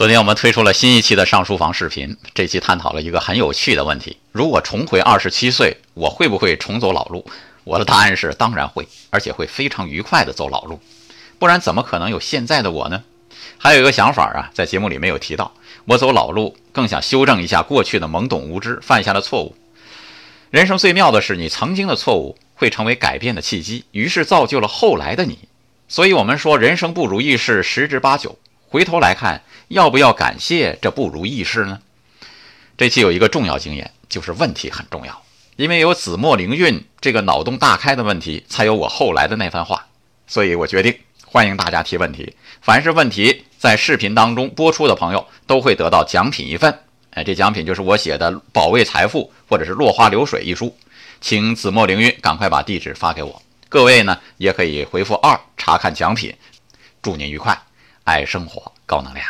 昨天我们推出了新一期的上书房视频，这期探讨了一个很有趣的问题：如果重回二十七岁，我会不会重走老路？我的答案是当然会，而且会非常愉快的走老路，不然怎么可能有现在的我呢？还有一个想法啊，在节目里没有提到，我走老路更想修正一下过去的懵懂无知犯下的错误。人生最妙的是，你曾经的错误会成为改变的契机，于是造就了后来的你。所以，我们说人生不如意事十之八九。回头来看，要不要感谢这不如意事呢？这期有一个重要经验，就是问题很重要。因为有子墨灵运这个脑洞大开的问题，才有我后来的那番话。所以我决定欢迎大家提问题。凡是问题在视频当中播出的朋友，都会得到奖品一份。哎，这奖品就是我写的《保卫财富》或者是《落花流水》一书。请子墨灵运赶快把地址发给我。各位呢，也可以回复二查看奖品。祝您愉快。爱生活，高能量。